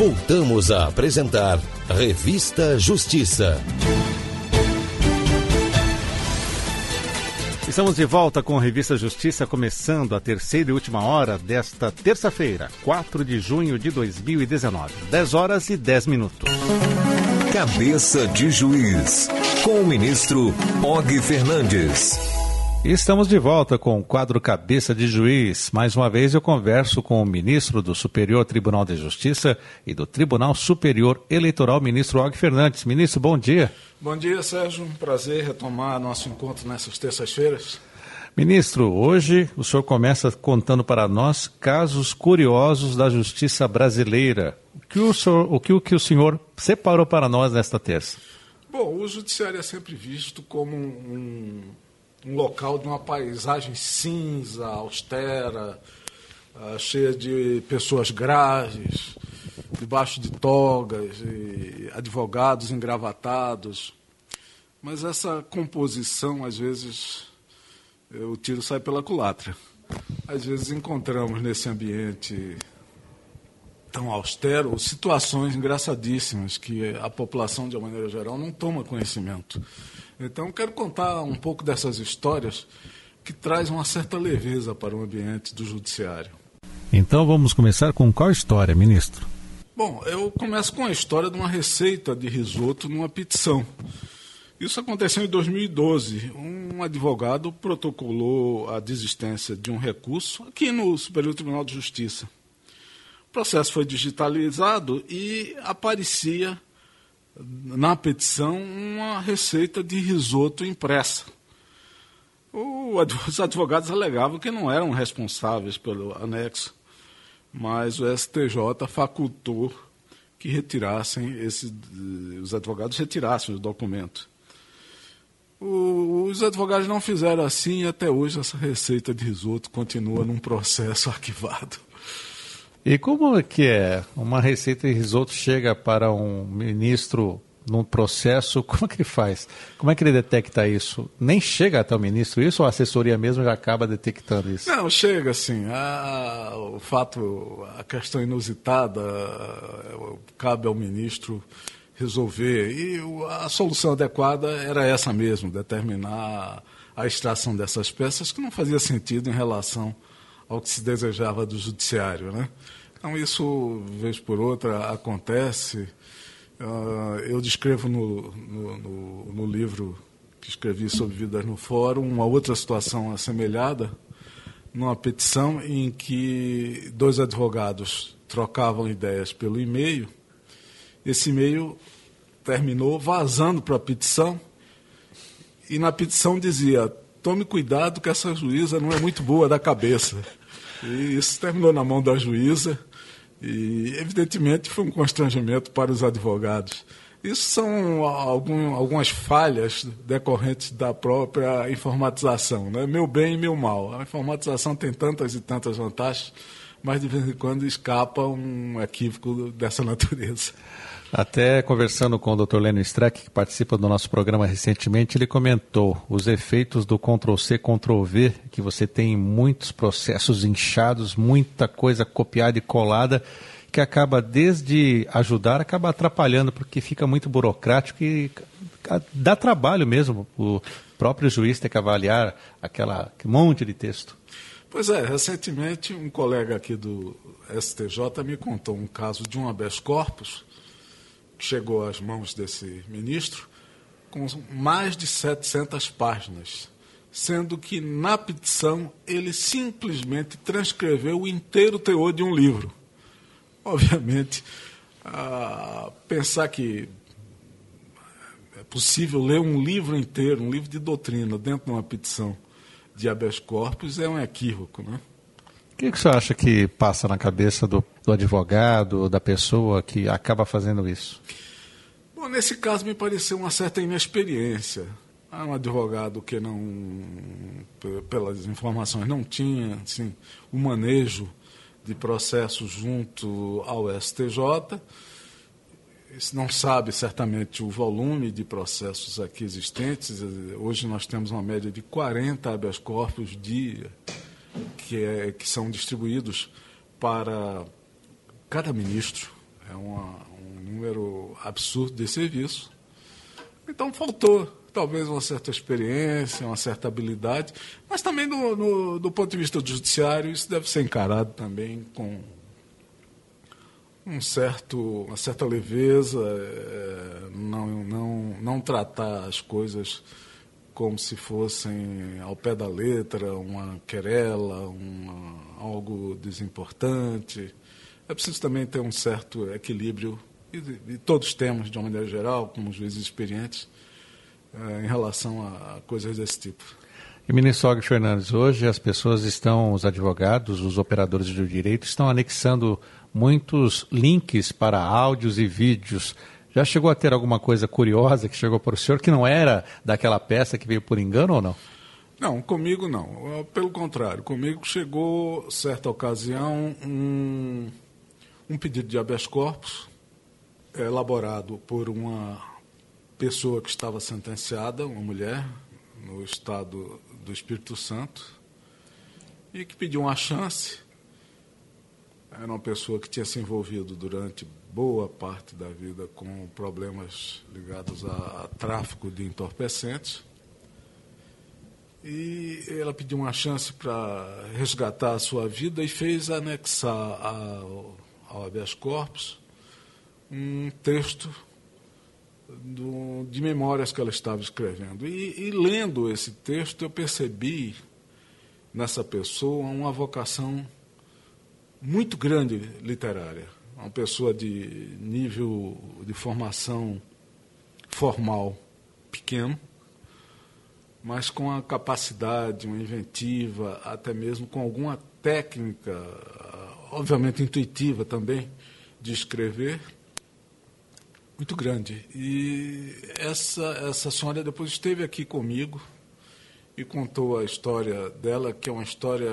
Voltamos a apresentar Revista Justiça. Estamos de volta com a Revista Justiça, começando a terceira e última hora desta terça-feira, 4 de junho de 2019, 10 horas e 10 minutos. Cabeça de Juiz, com o ministro Og Fernandes. Estamos de volta com o quadro Cabeça de Juiz. Mais uma vez eu converso com o ministro do Superior Tribunal de Justiça e do Tribunal Superior Eleitoral, ministro Og Fernandes. Ministro, bom dia. Bom dia, Sérgio. Um prazer retomar nosso encontro nessas terças-feiras. Ministro, hoje o senhor começa contando para nós casos curiosos da justiça brasileira. O que o, senhor, o, que, o que o senhor separou para nós nesta terça? Bom, o judiciário é sempre visto como um, um local de uma paisagem cinza, austera, uh, cheia de pessoas graves, debaixo de togas, advogados engravatados. Mas essa composição, às vezes, o tiro sai pela culatra. Às vezes encontramos nesse ambiente tão austero situações engraçadíssimas que a população, de uma maneira geral, não toma conhecimento. Então, quero contar um pouco dessas histórias que traz uma certa leveza para o ambiente do judiciário. Então, vamos começar com qual história, ministro? Bom, eu começo com a história de uma receita de risoto numa petição. Isso aconteceu em 2012. Um advogado protocolou a desistência de um recurso aqui no Superior Tribunal de Justiça. O processo foi digitalizado e aparecia na petição uma receita de risoto impressa. os advogados alegavam que não eram responsáveis pelo anexo, mas o STJ facultou que retirassem esse, os advogados retirassem o documento. os advogados não fizeram assim e até hoje essa receita de risoto continua num processo arquivado. E como é que é? Uma receita de risoto chega para um ministro num processo, como é que ele faz? Como é que ele detecta isso? Nem chega até o ministro isso ou a assessoria mesmo já acaba detectando isso? Não, chega sim. o fato, a questão inusitada, cabe ao ministro resolver. E a solução adequada era essa mesmo, determinar a extração dessas peças que não fazia sentido em relação ao que se desejava do judiciário. Né? Então, isso, vez por outra, acontece. Uh, eu descrevo no, no, no, no, livro que escrevi sobre Vidas no Fórum uma outra situação assemelhada, numa petição em que dois advogados trocavam ideias pelo e-mail. Esse e-mail terminou vazando para a petição e na petição dizia: tome cuidado que essa juíza não é muito boa da cabeça. E isso terminou na mão da juíza e, evidentemente, foi um constrangimento para os advogados. Isso são algum, algumas falhas decorrentes da própria informatização, né? meu bem e meu mal. A informatização tem tantas e tantas vantagens, mas de vez em quando escapa um equívoco dessa natureza. Até conversando com o Dr. Lênio Streck, que participa do nosso programa recentemente, ele comentou os efeitos do Ctrl-C, Ctrl-V, que você tem muitos processos inchados, muita coisa copiada e colada, que acaba, desde ajudar, acaba atrapalhando, porque fica muito burocrático e dá trabalho mesmo. O próprio juiz ter que avaliar aquela, aquele monte de texto. Pois é, recentemente um colega aqui do STJ me contou um caso de um habeas corpus chegou às mãos desse ministro com mais de 700 páginas, sendo que na petição ele simplesmente transcreveu o inteiro teor de um livro. Obviamente, pensar que é possível ler um livro inteiro, um livro de doutrina, dentro de uma petição de habeas corpus é um equívoco, né? O que, que você acha que passa na cabeça do do advogado, da pessoa que acaba fazendo isso? Bom, nesse caso me pareceu uma certa inexperiência. Há um advogado que não, pelas informações, não tinha assim, o manejo de processo junto ao STJ. Não sabe certamente o volume de processos aqui existentes. Hoje nós temos uma média de 40 habeas corpus dia que, é, que são distribuídos para cada ministro É uma, um número absurdo de serviço. Então faltou talvez uma certa experiência, uma certa habilidade, mas também no, do ponto de vista do judiciário, isso deve ser encarado também com um certo, uma certa leveza, é, não, não, não tratar as coisas como se fossem ao pé da letra, uma querela, uma, algo desimportante. É preciso também ter um certo equilíbrio, e, e todos temos, de uma maneira geral, como juízes experientes, é, em relação a coisas desse tipo. Ministro Og Fernandes, hoje as pessoas estão, os advogados, os operadores do direito, estão anexando muitos links para áudios e vídeos. Já chegou a ter alguma coisa curiosa que chegou para o senhor que não era daquela peça que veio por engano ou não? Não, comigo não. Pelo contrário, comigo chegou, certa ocasião, um, um pedido de habeas corpus elaborado por uma pessoa que estava sentenciada, uma mulher, no estado do Espírito Santo, e que pediu uma chance. Era uma pessoa que tinha se envolvido durante boa parte da vida com problemas ligados a, a tráfico de entorpecentes. E ela pediu uma chance para resgatar a sua vida e fez anexar ao, ao habeas corpus um texto do, de memórias que ela estava escrevendo. E, e lendo esse texto, eu percebi nessa pessoa uma vocação muito grande literária. Uma pessoa de nível de formação formal pequeno, mas com a capacidade, uma inventiva, até mesmo com alguma técnica, obviamente intuitiva também, de escrever muito grande. E essa, essa senhora depois esteve aqui comigo e contou a história dela, que é uma história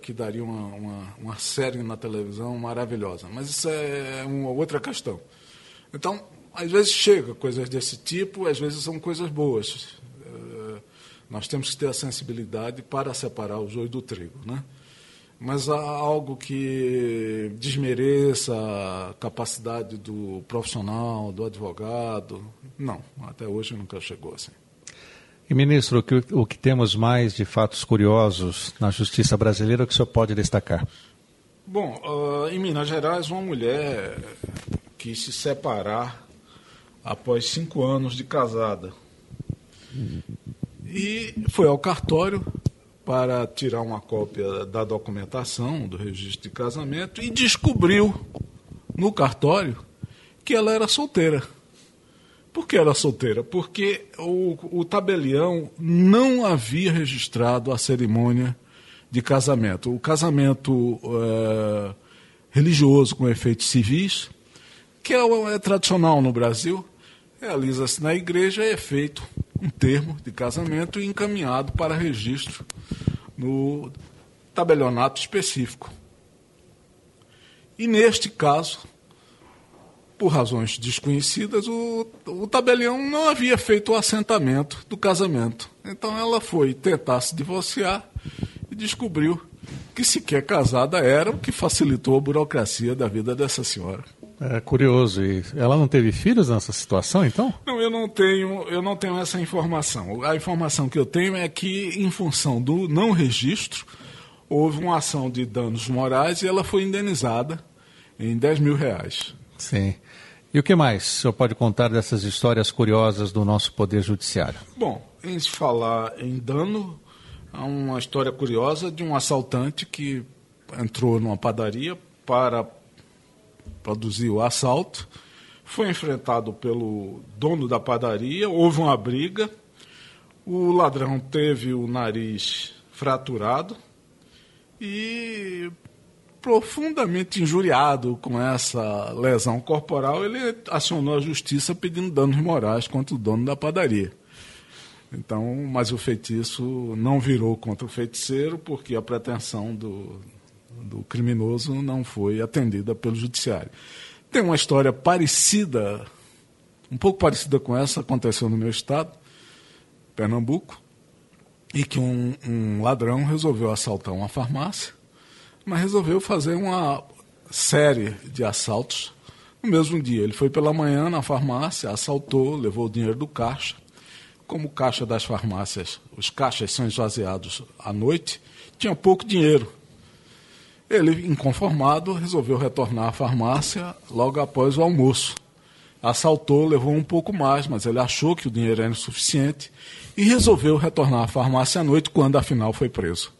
que daria uma, uma, uma série na televisão maravilhosa. Mas isso é uma outra questão. Então, às vezes chega coisas desse tipo, às vezes são coisas boas. É, nós temos que ter a sensibilidade para separar o joio do trigo, né? Mas há algo que desmereça a capacidade do profissional, do advogado. Não, até hoje nunca chegou assim. E, ministro, o que, o que temos mais de fatos curiosos na justiça brasileira, o que o senhor pode destacar? Bom, uh, em Minas Gerais, uma mulher quis se separar após cinco anos de casada. E foi ao cartório para tirar uma cópia da documentação do registro de casamento e descobriu no cartório que ela era solteira. Por que era solteira? Porque o, o tabelião não havia registrado a cerimônia de casamento. O casamento é, religioso com efeitos civis, que é, é tradicional no Brasil, realiza-se na igreja e é feito um termo de casamento e encaminhado para registro no tabelionato específico. E neste caso, por razões desconhecidas, o, o tabelião não havia feito o assentamento do casamento. Então ela foi tentar se divorciar e descobriu que sequer casada era, o que facilitou a burocracia da vida dessa senhora. É curioso. E ela não teve filhos nessa situação, então? Não, eu não tenho, eu não tenho essa informação. A informação que eu tenho é que, em função do não registro, houve uma ação de danos morais e ela foi indenizada em 10 mil reais. Sim. E o que mais o senhor pode contar dessas histórias curiosas do nosso Poder Judiciário? Bom, em se falar em dano, há uma história curiosa de um assaltante que entrou numa padaria para produzir o assalto, foi enfrentado pelo dono da padaria, houve uma briga, o ladrão teve o nariz fraturado e profundamente injuriado com essa lesão corporal, ele acionou a justiça pedindo danos morais contra o dono da padaria. Então, mas o feitiço não virou contra o feiticeiro porque a pretensão do, do criminoso não foi atendida pelo judiciário. Tem uma história parecida, um pouco parecida com essa, aconteceu no meu estado, Pernambuco, e que um, um ladrão resolveu assaltar uma farmácia, mas resolveu fazer uma série de assaltos No mesmo dia, ele foi pela manhã na farmácia, assaltou, levou o dinheiro do caixa. Como o caixa das farmácias, os caixas são esvaziados à noite, tinha pouco dinheiro. Ele, inconformado, resolveu retornar à farmácia logo após o almoço. Assaltou, levou um pouco mais, mas ele achou que o dinheiro era insuficiente e resolveu retornar à farmácia à noite, quando afinal foi preso.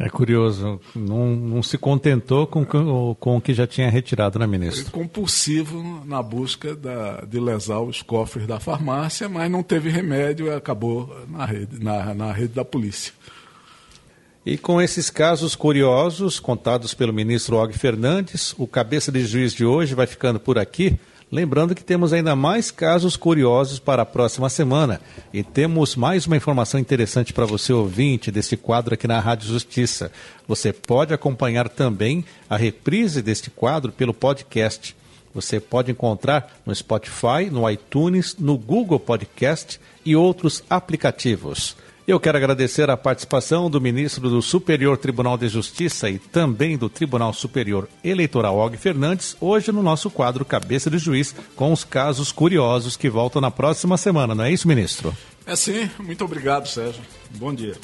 É curioso, não, não se contentou com, com o que já tinha retirado, né, ministro? Foi compulsivo na busca da, de lesar os cofres da farmácia, mas não teve remédio e acabou na rede, na, na rede da polícia. E com esses casos curiosos contados pelo ministro Og Fernandes, o cabeça de juiz de hoje vai ficando por aqui. Lembrando que temos ainda mais casos curiosos para a próxima semana e temos mais uma informação interessante para você ouvinte deste quadro aqui na Rádio Justiça. Você pode acompanhar também a reprise deste quadro pelo podcast. Você pode encontrar no Spotify, no iTunes, no Google Podcast e outros aplicativos. Eu quero agradecer a participação do ministro do Superior Tribunal de Justiça e também do Tribunal Superior Eleitoral, Og Fernandes, hoje no nosso quadro Cabeça de Juiz, com os casos curiosos que voltam na próxima semana. Não é isso, ministro? É sim. Muito obrigado, Sérgio. Bom dia.